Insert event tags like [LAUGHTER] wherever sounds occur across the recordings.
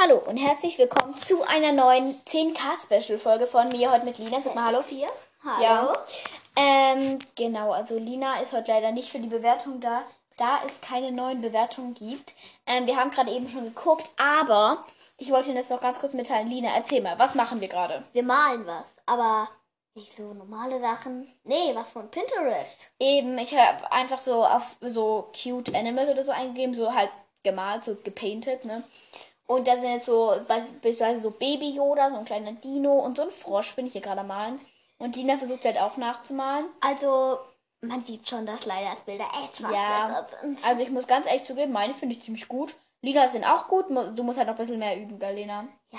Hallo und herzlich willkommen zu einer neuen 10K-Special-Folge von mir heute mit Lina. Sag mal Hallo, vier. Hallo. Ja. Ähm, genau, also Lina ist heute leider nicht für die Bewertung da, da es keine neuen Bewertungen gibt. Ähm, wir haben gerade eben schon geguckt, aber ich wollte Ihnen das noch ganz kurz mitteilen. Lina, erzähl mal, was machen wir gerade? Wir malen was, aber nicht so normale Sachen. Nee, was von Pinterest. Eben, ich habe einfach so auf so cute Animals oder so eingegeben, so halt gemalt, so gepainted, ne? Und da sind jetzt so beispielsweise so Baby Yoda, so ein kleiner Dino und so ein Frosch bin ich hier gerade malen. Und Lina versucht halt auch nachzumalen. Also, man sieht schon, dass leider das Bilder etwas Ja, besser sind. also ich muss ganz ehrlich zugeben, meine finde ich ziemlich gut. Lina sind auch gut, du musst halt noch ein bisschen mehr üben, gell, Lena? Ja.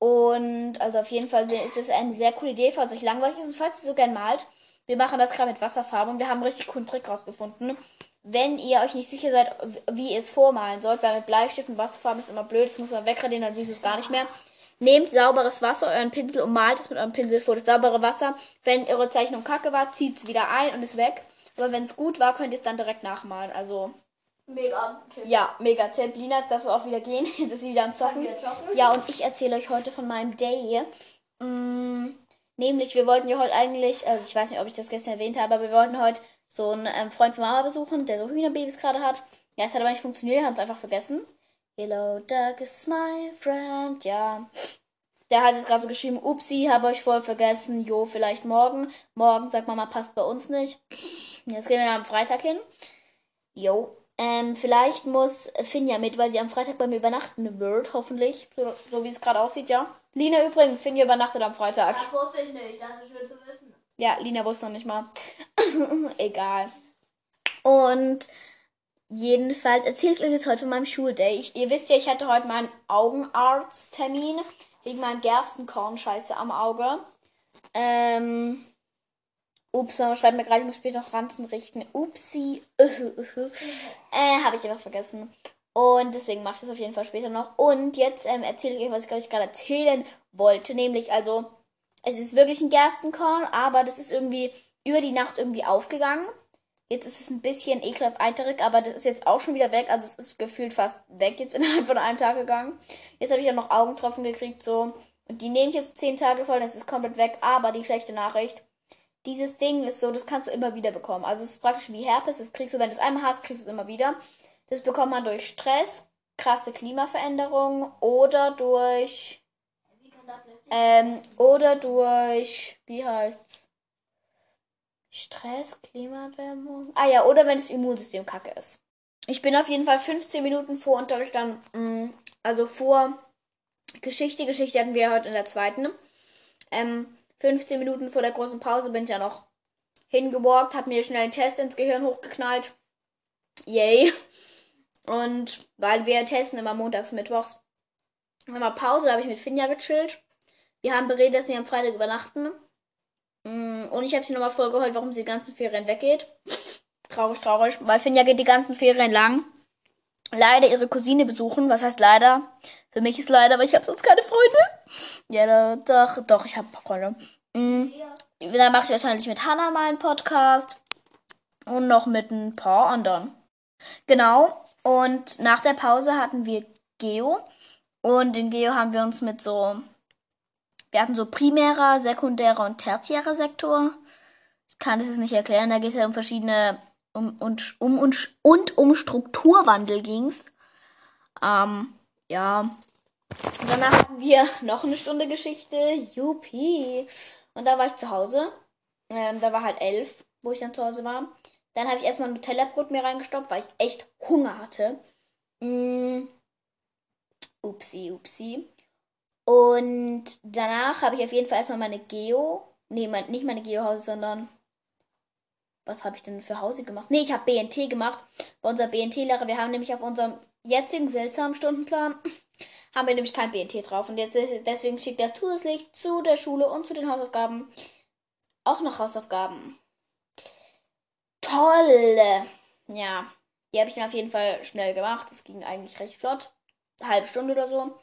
Und also auf jeden Fall ist es eine sehr coole Idee, falls euch langweilig ist falls ihr so gern malt. Wir machen das gerade mit Wasserfarbe und wir haben einen richtig coolen Trick rausgefunden. Wenn ihr euch nicht sicher seid, wie ihr es vormalen sollt, weil mit Bleistift und Wasserfarben ist immer blöd, das muss man wegradieren, dann siehst du es gar nicht mehr. Nehmt sauberes Wasser, euren Pinsel und malt es mit eurem Pinsel vor. Das saubere Wasser, wenn eure Zeichnung kacke war, zieht es wieder ein und ist weg. Aber wenn es gut war, könnt ihr es dann direkt nachmalen. Also, Mega. ja, mega Tipp. Lina, jetzt darfst du auch wieder gehen. [LAUGHS] Jetzt ist sie wieder am zocken? Ja, und ich erzähle euch heute von meinem Day. Mm, nämlich, wir wollten ja heute eigentlich, also ich weiß nicht, ob ich das gestern erwähnt habe, aber wir wollten heute so einen ähm, Freund von Mama besuchen, der so Hühnerbabys gerade hat. Ja, es hat aber nicht funktioniert, haben es einfach vergessen. Hello, Doug is my friend, ja. Der hat jetzt gerade so geschrieben, upsi, habe euch voll vergessen, jo, vielleicht morgen. Morgen, sagt Mama, passt bei uns nicht. Jetzt gehen wir dann am Freitag hin. Jo. Ähm, vielleicht muss Finja mit, weil sie am Freitag bei mir übernachten wird, hoffentlich. So, so wie es gerade aussieht, ja. Lina übrigens, Finja übernachtet am Freitag. Das wusste ich nicht, das ist schön zu wissen. Ja, Lina wusste noch nicht mal. [LAUGHS] Egal. Und jedenfalls erzähle ich euch jetzt heute von meinem Schulday. Ich, ihr wisst ja, ich hatte heute meinen Augenarzttermin wegen meinem Gerstenkorn-Scheiße am Auge. Ähm. Ups, Mama schreibt mir gerade, ich muss später noch Ranzen richten. Upsi. äh, habe ich einfach vergessen. Und deswegen mache ich das auf jeden Fall später noch. Und jetzt ähm, erzähle ich euch, was ich ich gerade erzählen wollte. Nämlich, also, es ist wirklich ein Gerstenkorn, aber das ist irgendwie über die Nacht irgendwie aufgegangen. Jetzt ist es ein bisschen ekelhaft eiterig, aber das ist jetzt auch schon wieder weg. Also es ist gefühlt fast weg jetzt [LAUGHS] innerhalb von einem Tag gegangen. Jetzt habe ich dann noch Augentropfen gekriegt, so. Und die nehme ich jetzt zehn Tage voll, das ist komplett weg. Aber die schlechte Nachricht, dieses Ding ist so, das kannst du immer wieder bekommen. Also es ist praktisch wie Herpes, das kriegst du, wenn du es einmal hast, kriegst du es immer wieder. Das bekommt man durch Stress, krasse Klimaveränderungen oder durch Wie kann das plötzlich? Ähm, oder durch, wie heißt's? Stress, Klimaerwärmung. Ah ja, oder wenn das Immunsystem kacke ist. Ich bin auf jeden Fall 15 Minuten vor Unterricht dann, mh, also vor Geschichte. Geschichte hatten wir heute in der zweiten. Ähm, 15 Minuten vor der großen Pause bin ich ja noch hingewalkt, hab mir schnell einen Test ins Gehirn hochgeknallt. Yay. Und weil wir testen immer montags, mittwochs. Immer Pause, da habe ich mit Finja gechillt. Wir haben beredet, dass sie am Freitag übernachten. Mm, Und ich habe sie nochmal vorgeholt, warum sie die ganzen Ferien weggeht. Traurig, traurig. Weil Finja geht die ganzen Ferien lang. Leider ihre Cousine besuchen. Was heißt leider? Für mich ist leider, weil ich habe sonst keine Freunde. Ja, doch, doch, ich habe ein paar Freunde. Mm, Ja. Dann mache ich wahrscheinlich mit Hannah mal einen Podcast. Und noch mit ein paar anderen. Genau. Und nach der Pause hatten wir Geo. Und in Geo haben wir uns mit so. Wir hatten so primärer, sekundärer und tertiärer Sektor. Ich kann das jetzt nicht erklären. Da geht es ja um verschiedene. Um, und, um, und, und um Strukturwandel ging's. Ähm, ja. Und danach hatten wir noch eine Stunde Geschichte. Juppie. Und da war ich zu Hause. Ähm, da war halt elf, wo ich dann zu Hause war. Dann habe ich erstmal Nutella-Brot mir reingestopft, weil ich echt Hunger hatte. Mm. Upsi, upsi. Und danach habe ich auf jeden Fall erstmal meine Geo. Nee, mein, nicht meine Geo-Hause, sondern. Was habe ich denn für Hause gemacht? Nee, ich habe BNT gemacht. Bei unserem BNT-Lehrer. Wir haben nämlich auf unserem jetzigen seltsamen Stundenplan [LAUGHS] haben wir nämlich kein BNT drauf. Und jetzt deswegen schickt er zusätzlich zu der Schule und zu den Hausaufgaben auch noch Hausaufgaben. Toll! Ja, die habe ich dann auf jeden Fall schnell gemacht. Das ging eigentlich recht flott. Eine halbe Stunde oder so.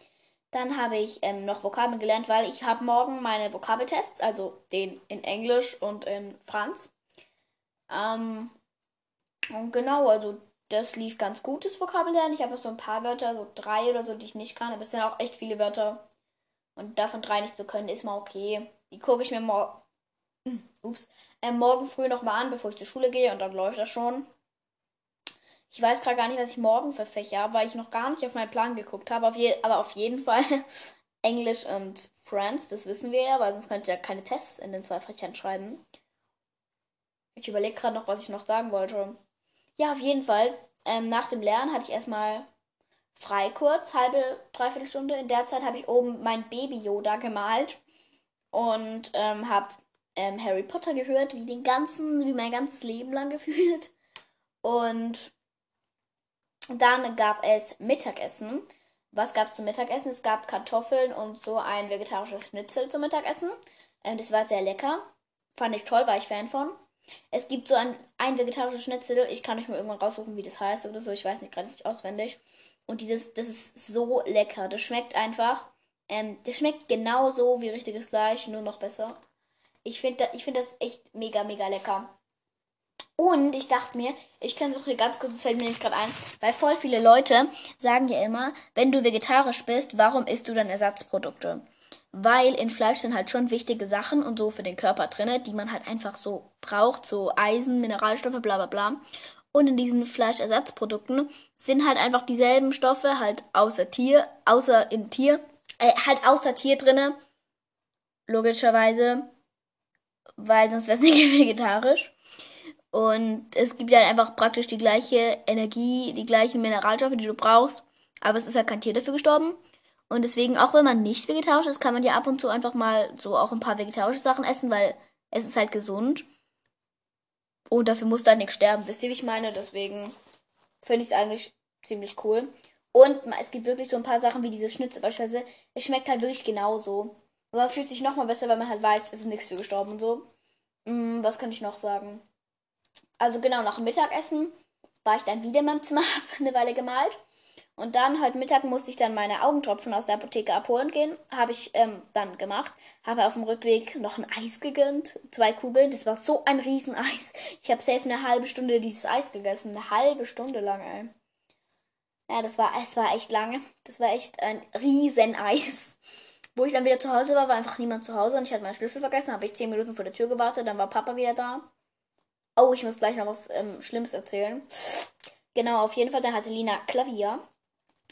Dann habe ich ähm, noch Vokabeln gelernt, weil ich habe morgen meine Vokabeltests, also den in Englisch und in Franz. Ähm, und genau, also das lief ganz gut, das Vokabellernen. Ich habe noch so ein paar Wörter, so drei oder so, die ich nicht kann. Aber es sind auch echt viele Wörter. Und davon drei nicht zu können, ist mal okay. Die gucke ich mir morgen, [CLEARS THROAT] ups, äh, morgen früh nochmal an, bevor ich zur Schule gehe. Und dann läuft das schon. Ich weiß gerade gar nicht, was ich morgen für Fächer habe, weil ich noch gar nicht auf meinen Plan geguckt habe. Auf aber auf jeden Fall [LAUGHS] Englisch und Friends, das wissen wir ja, weil sonst könnte ich ja keine Tests in den zwei Fächern schreiben. Ich überlege gerade noch, was ich noch sagen wollte. Ja, auf jeden Fall. Ähm, nach dem Lernen hatte ich erstmal frei kurz, halbe, dreiviertel Stunde. In der Zeit habe ich oben mein Baby Yoda gemalt und ähm, habe ähm, Harry Potter gehört, wie den ganzen, wie mein ganzes Leben lang [LAUGHS] gefühlt. Und dann gab es Mittagessen. Was gab es zum Mittagessen? Es gab Kartoffeln und so ein vegetarisches Schnitzel zum Mittagessen. Ähm, das war sehr lecker. Fand ich toll, war ich Fan von. Es gibt so ein, ein vegetarisches Schnitzel. Ich kann euch mal irgendwann raussuchen, wie das heißt oder so. Ich weiß nicht gerade nicht auswendig. Und dieses, das ist so lecker. Das schmeckt einfach. Ähm, das schmeckt genauso wie richtiges Fleisch, nur noch besser. Ich finde ich find das echt mega, mega lecker. Und ich dachte mir, ich kann hier ganz kurz, das fällt mir nämlich gerade ein, weil voll viele Leute sagen ja immer, wenn du vegetarisch bist, warum isst du dann Ersatzprodukte? Weil in Fleisch sind halt schon wichtige Sachen und so für den Körper drin, die man halt einfach so braucht, so Eisen, Mineralstoffe, bla bla bla. Und in diesen Fleischersatzprodukten sind halt einfach dieselben Stoffe, halt außer Tier, außer in Tier, äh, halt außer Tier drinne. Logischerweise, weil sonst wäre es nicht [LAUGHS] vegetarisch. Und es gibt ja halt einfach praktisch die gleiche Energie, die gleichen Mineralstoffe, die du brauchst. Aber es ist halt kein Tier dafür gestorben. Und deswegen, auch wenn man nicht vegetarisch ist, kann man ja ab und zu einfach mal so auch ein paar vegetarische Sachen essen, weil es ist halt gesund. Und dafür muss dann nichts sterben. Wisst ihr, wie ich meine? Deswegen finde ich es eigentlich ziemlich cool. Und es gibt wirklich so ein paar Sachen wie dieses Schnitzel beispielsweise. Es schmeckt halt wirklich genauso. Aber fühlt sich nochmal besser, weil man halt weiß, es ist nichts für gestorben und so. Hm, was könnte ich noch sagen? Also genau nach Mittagessen war ich dann wieder in meinem Zimmer, [LAUGHS] habe eine Weile gemalt. Und dann heute Mittag musste ich dann meine Augentropfen aus der Apotheke abholen gehen. Habe ich ähm, dann gemacht. Habe auf dem Rückweg noch ein Eis gegönnt. Zwei Kugeln. Das war so ein Rieseneis. Ich habe safe eine halbe Stunde dieses Eis gegessen. Eine halbe Stunde lang, ey. Ja, das war, es war echt lange. Das war echt ein Rieseneis. Wo ich dann wieder zu Hause war, war einfach niemand zu Hause und ich hatte meinen Schlüssel vergessen. Habe ich zehn Minuten vor der Tür gewartet. Dann war Papa wieder da. Oh, ich muss gleich noch was ähm, Schlimmes erzählen. Genau, auf jeden Fall, dann hatte Lina Klavier.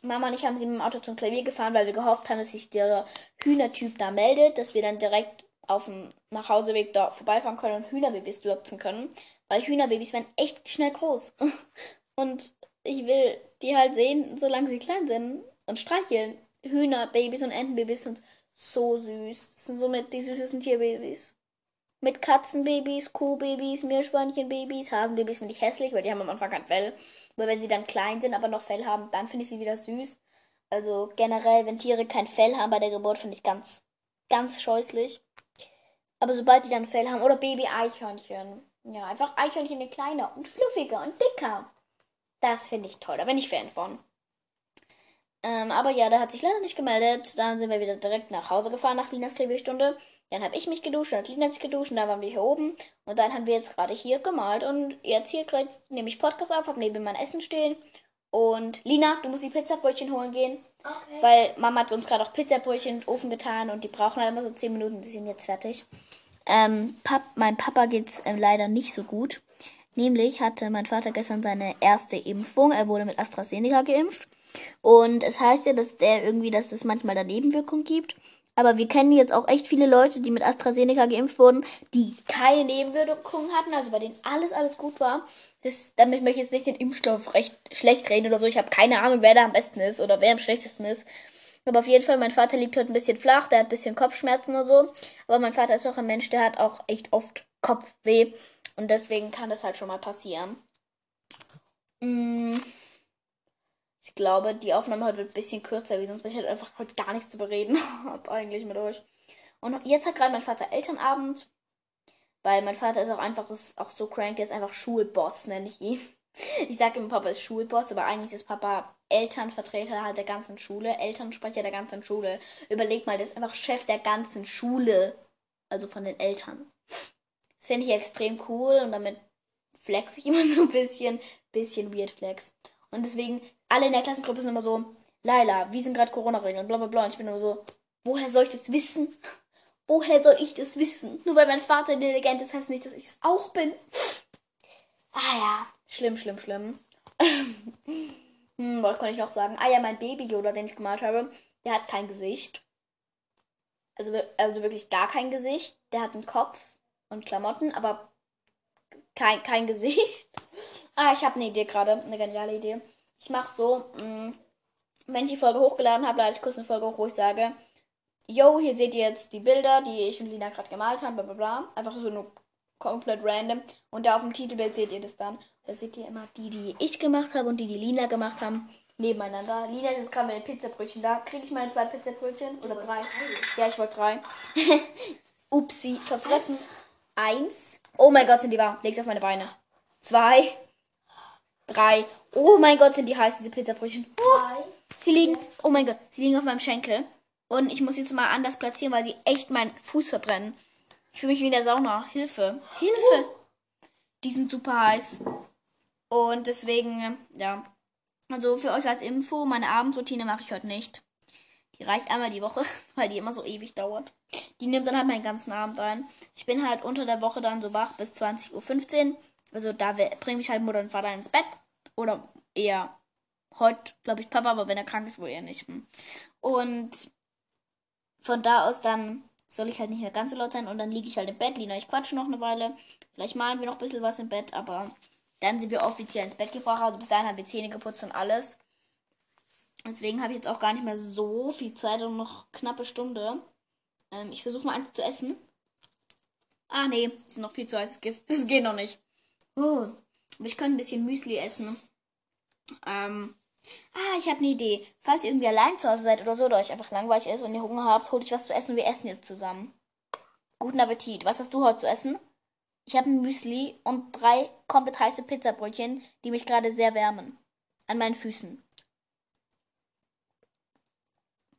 Mama und ich haben sie mit dem Auto zum Klavier gefahren, weil wir gehofft haben, dass sich der Hühnertyp da meldet, dass wir dann direkt auf dem Nachhauseweg da vorbeifahren können und Hühnerbabys lupfen können. Weil Hühnerbabys werden echt schnell groß. [LAUGHS] Und ich will die halt sehen, solange sie klein sind und streicheln. Hühnerbabys und Entenbabys sind so süß. Das sind somit die süßesten Tierbabys mit Katzenbabys, Kuhbabys, Meerschweinchenbabys, Hasenbabys finde ich hässlich, weil die haben am Anfang kein Fell. Aber wenn sie dann klein sind, aber noch Fell haben, dann finde ich sie wieder süß. Also generell, wenn Tiere kein Fell haben bei der Geburt, finde ich ganz, ganz scheußlich. Aber sobald die dann Fell haben, oder Baby-Eichhörnchen. Ja, einfach Eichhörnchen in kleiner und fluffiger und dicker. Das finde ich toll, da bin ich Fan von. Ähm, aber ja, der hat sich leider nicht gemeldet. Dann sind wir wieder direkt nach Hause gefahren nach Linas Klebestunde. Dann habe ich mich geduscht, hat Lina sich geduscht, und dann waren wir hier oben. Und dann haben wir jetzt gerade hier gemalt. Und jetzt hier gerade nehme ich Podcast auf, habe neben mein Essen stehen. Und Lina, du musst die Pizzabrötchen holen gehen. Okay. Weil Mama hat uns gerade auch Pizzabrötchen in den Ofen getan und die brauchen halt immer so 10 Minuten, die sind jetzt fertig. Ähm, Pap mein Papa geht's ähm, leider nicht so gut. Nämlich hatte mein Vater gestern seine erste Impfung. Er wurde mit AstraZeneca geimpft. Und es heißt ja, dass der irgendwie, dass es manchmal da Nebenwirkungen gibt. Aber wir kennen jetzt auch echt viele Leute, die mit AstraZeneca geimpft wurden, die keine Nebenwirkungen hatten, also bei denen alles, alles gut war. Das, damit möchte ich jetzt nicht den Impfstoff recht schlecht reden oder so. Ich habe keine Ahnung, wer da am besten ist oder wer am schlechtesten ist. Aber auf jeden Fall, mein Vater liegt heute ein bisschen flach, der hat ein bisschen Kopfschmerzen oder so. Aber mein Vater ist auch ein Mensch, der hat auch echt oft Kopfweh. Und deswegen kann das halt schon mal passieren. Mmh. Ich glaube, die Aufnahme heute wird ein bisschen kürzer, wie sonst, weil ich halt einfach heute gar nichts zu bereden [LAUGHS] habe eigentlich mit euch. Und jetzt hat gerade mein Vater Elternabend, weil mein Vater ist auch einfach, das ist auch so crank, der ist einfach Schulboss, nenne ich ihn. [LAUGHS] Ich sage immer, Papa ist Schulboss, aber eigentlich ist Papa Elternvertreter halt der ganzen Schule, Elternsprecher der ganzen Schule. Überleg mal, der ist einfach Chef der ganzen Schule, also von den Eltern. Das finde ich extrem cool und damit flex ich [LAUGHS] immer so ein bisschen, bisschen weird flex. Und deswegen, alle in der Klassengruppe sind immer so, Laila, wie sind gerade Corona-Regeln, bla bla bla. Und ich bin immer so, woher soll ich das wissen? [LAUGHS] Woher soll ich das wissen? Nur weil mein Vater intelligent ist, heißt nicht, dass ich es auch bin. Ah ja, schlimm, schlimm, schlimm. [LAUGHS] hm, was kann ich noch sagen? Ah ja, mein Baby-Yoda, den ich gemalt habe, der hat kein Gesicht. Also, also wirklich gar kein Gesicht. Der hat einen Kopf und Klamotten, aber kein, kein Gesicht. [LAUGHS] Ah, ich habe eine Idee gerade, eine geniale Idee. Ich mache so, mh, mm, wenn ich die Folge hochgeladen habe, lade ich kurz eine Folge hoch, wo ich sage, yo, hier seht ihr jetzt die Bilder, die ich und Lina gerade gemalt haben, bla bla bla. Einfach so nur komplett random. Und da auf dem Titelbild seht ihr das dann. Da seht ihr immer die, die ich gemacht habe und die, die Lina gemacht haben, nebeneinander. Lina ist jetzt gerade mit den Pizzabrötchen da. Kriege ich meine zwei Pizzabrötchen? Oder drei? Ja, ich wollte drei. [LAUGHS] Upsi, verfressen. Eins. Oh mein Gott, sind die warm. Leg's auf meine Beine. Zwei. Drei. Oh mein Gott, sind die heiß, diese Pizzabrötchen. Oh, sie liegen. Oh mein Gott, sie liegen auf meinem Schenkel. Und ich muss jetzt mal anders platzieren, weil sie echt meinen Fuß verbrennen. Ich fühle mich wie in der Sauna. Hilfe. Hilfe. Die sind super heiß. Und deswegen, ja. Also für euch als Info, meine Abendroutine mache ich heute nicht. Die reicht einmal die Woche, [LAUGHS] weil die immer so ewig dauert. Die nimmt dann halt meinen ganzen Abend ein. Ich bin halt unter der Woche dann so wach bis 20.15 Uhr. Also da bringe ich halt Mutter und Vater ins Bett. Oder eher heute, glaube ich, Papa, aber wenn er krank ist, wohl eher nicht. Und von da aus dann soll ich halt nicht mehr ganz so laut sein und dann liege ich halt im Bett. Lina, ich quatsche noch eine Weile. Vielleicht malen wir noch ein bisschen was im Bett, aber dann sind wir offiziell ins Bett gebracht. Also bis dahin haben wir Zähne geputzt und alles. Deswegen habe ich jetzt auch gar nicht mehr so viel Zeit und noch knappe Stunde. Ähm, ich versuche mal eins zu essen. Ah, nee, ist noch viel zu heiß. Es geht [LAUGHS] noch nicht. Oh, ich könnte ein bisschen Müsli essen. Ähm, Ah, ich habe eine Idee. Falls ihr irgendwie allein zu Hause seid oder so, oder euch einfach langweilig ist und ihr Hunger habt, holt euch was zu essen und wir essen jetzt zusammen. Guten Appetit. Was hast du heute zu essen? Ich habe ein Müsli und drei komplett heiße Pizzabrötchen, die mich gerade sehr wärmen. An meinen Füßen.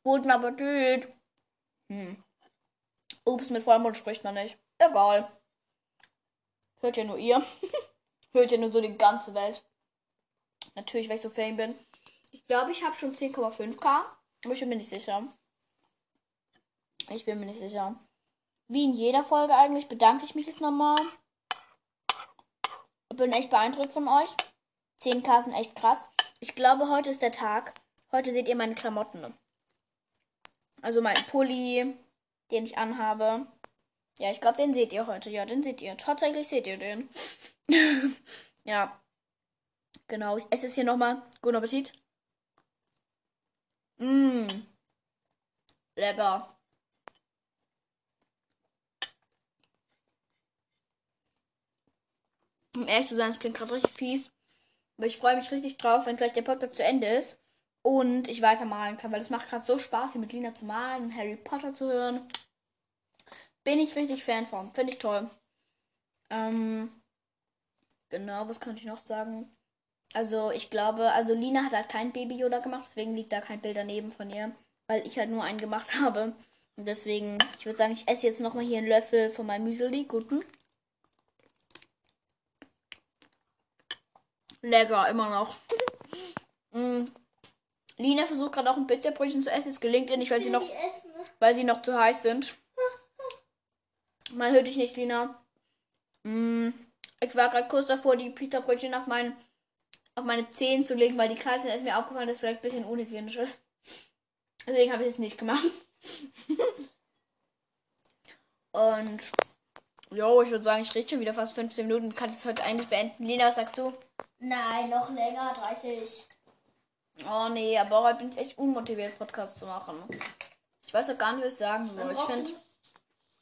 Guten Appetit. Hm. Ups, mit Vollmond spricht man nicht. Egal. Hört ja nur ihr. [LAUGHS] Hört ja nur so die ganze Welt. Natürlich, weil ich so fame bin. Ich glaube, ich habe schon 10,5k. Aber ich bin mir nicht sicher. Ich bin mir nicht sicher. Wie in jeder Folge eigentlich bedanke ich mich jetzt nochmal. Ich bin echt beeindruckt von euch. 10k sind echt krass. Ich glaube, heute ist der Tag. Heute seht ihr meine Klamotten. Also mein Pulli, den ich anhabe. Ja, ich glaube, den seht ihr heute. Ja, den seht ihr. Tatsächlich seht ihr den. [LAUGHS] ja. Genau. Ich esse es hier nochmal. Guten Appetit. Mmm. Lecker. Um ehrlich zu sein, es klingt gerade richtig fies. Aber ich freue mich richtig drauf, wenn gleich der Podcast zu Ende ist und ich weitermalen kann, weil es macht gerade so Spaß, hier mit Lina zu malen und Harry Potter zu hören. Bin ich richtig Fan von. Finde ich toll. Ähm, genau, was könnte ich noch sagen? Also ich glaube, also Lina hat halt kein Baby Yoda gemacht, deswegen liegt da kein Bild daneben von ihr, weil ich halt nur einen gemacht [LAUGHS] habe. Und deswegen, ich würde sagen, ich esse jetzt nochmal hier einen Löffel von meinem Müsli. Guten. Lecker, immer noch. [LAUGHS] mm. Lina versucht gerade auch ein Pizzabrötchen zu essen. Es gelingt ihr nicht, weil sie noch, weil sie noch zu heiß sind. Man hört dich nicht, Lina. Mm. Ich war gerade kurz davor, die Pizzabrötchen auf meinen auf meine Zehen zu legen, weil die kalt sind, ist mir aufgefallen, dass es vielleicht ein bisschen unhygienisch ist. Deswegen habe ich es nicht gemacht. [LAUGHS] Und jo, ich würde sagen, ich rede schon wieder fast 15 Minuten. Kann ich es heute eigentlich beenden? Lena, was sagst du? Nein, noch länger, 30. Oh nee, aber heute bin ich echt unmotiviert, Podcast zu machen. Ich weiß auch gar nicht, was ich sagen soll. Ich finde.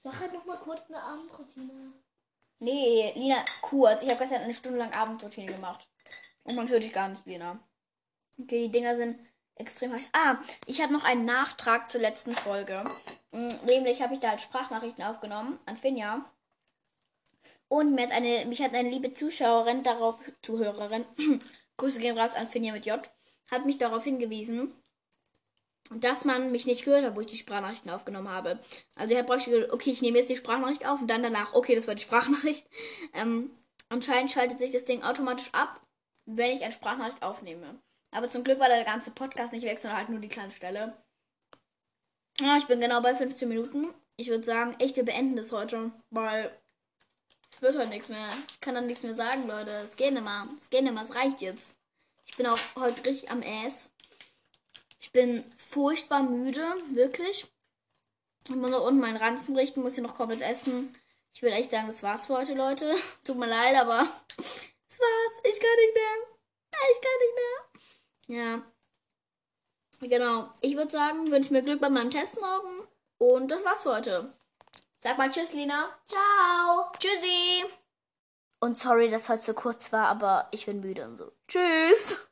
Mach halt noch mal kurz eine Abendroutine. Nee, Lina, kurz. Ich habe gestern eine Stunde lang Abendroutine gemacht. Und man hört dich gar nicht, Lena. Okay, die Dinger sind extrem heiß. Ah, ich habe noch einen Nachtrag zur letzten Folge. Mm, nämlich habe ich da halt Sprachnachrichten aufgenommen an Finja. Und mir hat eine, mich hat eine liebe Zuschauerin darauf, Zuhörerin, [CLEARS THROAT] Grüße gehen raus an Finja mit J, hat mich darauf hingewiesen, dass man mich nicht gehört hat, wo ich die Sprachnachrichten aufgenommen habe. Also er praktisch gesagt, okay, ich nehme jetzt die Sprachnachricht auf und dann danach, okay, das war die Sprachnachricht. [LAUGHS] Ähm, Anscheinend schaltet sich das Ding automatisch ab, wenn ich eine Sprachnachricht aufnehme. Aber zum Glück war der ganze Podcast nicht weg, sondern halt nur die kleine Stelle. Ja, ich bin genau bei 15 Minuten. Ich würde sagen, echt, wir beenden das heute, weil es wird heute nichts mehr. Ich kann dann nichts mehr sagen, Leute. Es geht nicht mehr. Es geht nicht mehr. Es reicht jetzt. Ich bin auch heute richtig am Ass. Ich bin furchtbar müde, wirklich. Ich muss noch unten meinen Ranzen richten, muss hier noch komplett essen. Ich würde echt sagen, das war's für heute, Leute. [LAUGHS] Tut mir leid, aber das war's. Ich kann nicht mehr. Ich kann nicht mehr. Ja. Genau. Ich würde sagen, wünsche mir Glück bei meinem Test morgen. Und das war's für heute. Sag mal Tschüss, Lina. Ciao. Tschüssi. Und sorry, dass heute so kurz war, aber ich bin müde und so. Tschüss.